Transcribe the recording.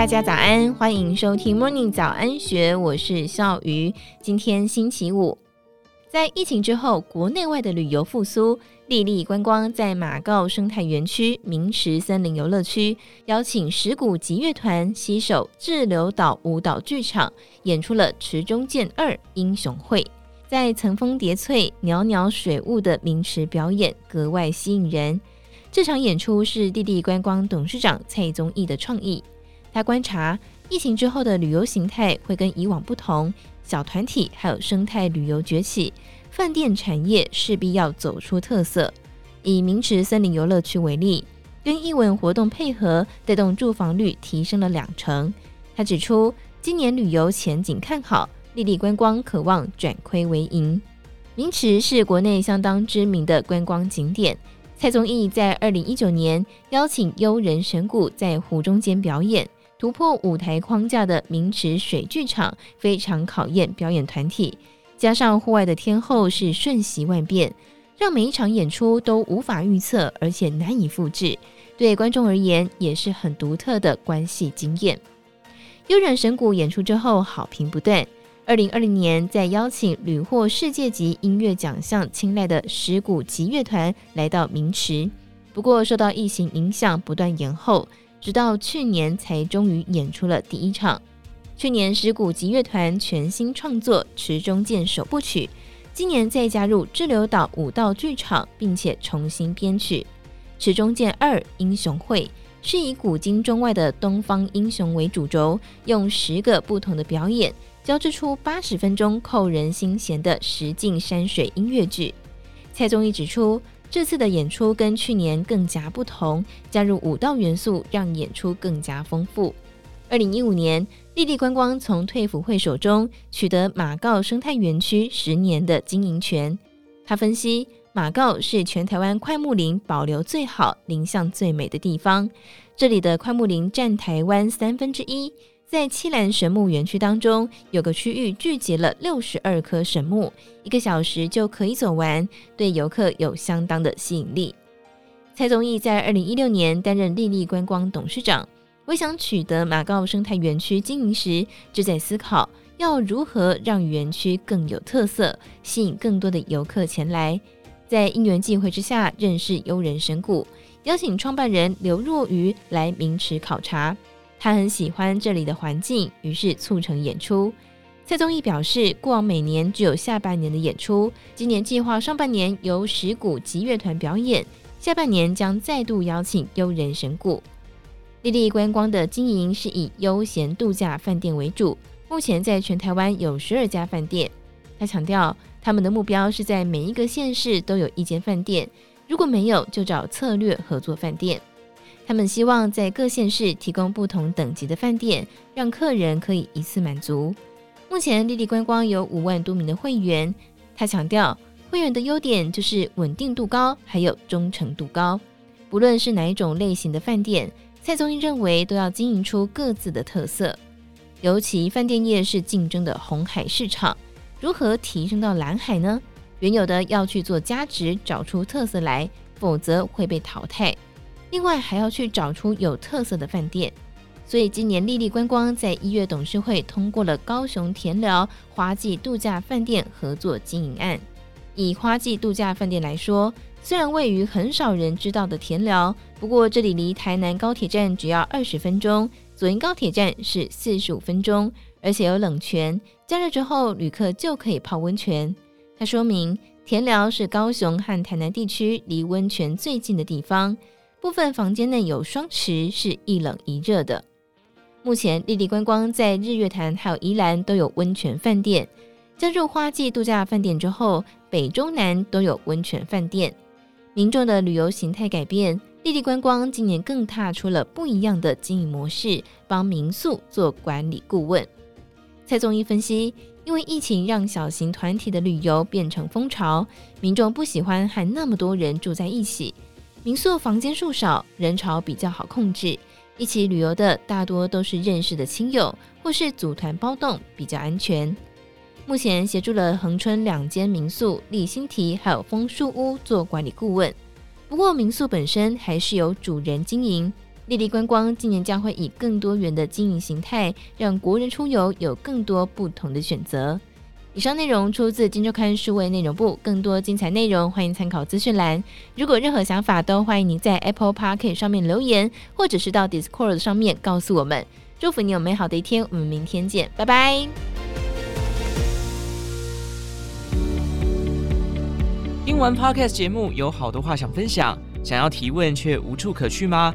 大家早安，欢迎收听 Morning 早安学，我是笑鱼。今天星期五，在疫情之后，国内外的旅游复苏，丽丽观光在马告生态园区明池森林游乐区邀请石鼓集乐团携手滞留岛舞蹈剧场，演出了《池中剑二英雄会》。在层峰叠翠、袅袅水雾的明池表演格外吸引人。这场演出是丽丽观光董事长蔡宗义的创意。他观察疫情之后的旅游形态会跟以往不同，小团体还有生态旅游崛起，饭店产业势必要走出特色。以明池森林游乐区为例，跟艺文活动配合，带动住房率提升了两成。他指出，今年旅游前景看好，丽丽观光渴望转亏为盈。明池是国内相当知名的观光景点。蔡宗义在二零一九年邀请悠人神鼓在湖中间表演，突破舞台框架的名池水剧场非常考验表演团体，加上户外的天候是瞬息万变，让每一场演出都无法预测，而且难以复制，对观众而言也是很独特的关系经验。悠然神谷演出之后好评不断。二零二零年，在邀请屡获世界级音乐奖项青睐的石鼓击乐团来到明池，不过受到疫情影响，不断延后，直到去年才终于演出了第一场。去年石鼓集乐团全新创作《池中剑》首部曲，今年再加入志留岛舞蹈剧场，并且重新编曲《池中剑二英雄会》，是以古今中外的东方英雄为主轴，用十个不同的表演。交织出八十分钟扣人心弦的实境山水音乐剧。蔡宗义指出，这次的演出跟去年更加不同，加入舞蹈元素，让演出更加丰富。二零一五年，丽丽观光从退辅会手中取得马告生态园区十年的经营权。他分析，马告是全台湾快木林保留最好、林相最美的地方，这里的快木林占台湾三分之一。在七兰神木园区当中，有个区域聚集了六十二棵神木，一个小时就可以走完，对游客有相当的吸引力。蔡宗义在二零一六年担任丽丽观光董事长，我想取得马告生态园区经营时，就在思考要如何让园区更有特色，吸引更多的游客前来。在因缘际会之下，认识悠人神谷，邀请创办人刘若愚来明池考察。他很喜欢这里的环境，于是促成演出。蔡宗义表示，过往每年只有下半年的演出，今年计划上半年由石鼓击乐团表演，下半年将再度邀请优人神鼓。丽丽观光的经营是以悠闲度假饭店为主，目前在全台湾有十二家饭店。他强调，他们的目标是在每一个县市都有一间饭店，如果没有，就找策略合作饭店。他们希望在各县市提供不同等级的饭店，让客人可以一次满足。目前丽丽观光有五万多名的会员。他强调，会员的优点就是稳定度高，还有忠诚度高。不论是哪一种类型的饭店，蔡宗义认为都要经营出各自的特色。尤其饭店业是竞争的红海市场，如何提升到蓝海呢？原有的要去做加值，找出特色来，否则会被淘汰。另外还要去找出有特色的饭店，所以今年丽丽观光在一月董事会通过了高雄田寮花季度假饭店合作经营案。以花季度假饭店来说，虽然位于很少人知道的田寮，不过这里离台南高铁站只要二十分钟，左营高铁站是四十五分钟，而且有冷泉，加热之后旅客就可以泡温泉。他说明，田寮是高雄和台南地区离温泉最近的地方。部分房间内有双池，是一冷一热的。目前丽丽观光在日月潭还有宜兰都有温泉饭店。加入花季度假饭店之后，北中南都有温泉饭店。民众的旅游形态改变，丽丽观光今年更踏出了不一样的经营模式，帮民宿做管理顾问。蔡宗义分析，因为疫情让小型团体的旅游变成风潮，民众不喜欢和那么多人住在一起。民宿房间数少，人潮比较好控制。一起旅游的大多都是认识的亲友，或是组团包栋，比较安全。目前协助了恒春两间民宿、立新提还有枫树屋做管理顾问。不过民宿本身还是由主人经营，丽丽观光今年将会以更多元的经营形态，让国人出游有更多不同的选择。以上内容出自《金周刊》数位内容部，更多精彩内容欢迎参考资讯栏。如果任何想法，都欢迎您在 Apple Podcast 上面留言，或者是到 Discord 上面告诉我们。祝福你有美好的一天，我们明天见，拜拜。听完 Podcast 节目，有好多话想分享，想要提问却无处可去吗？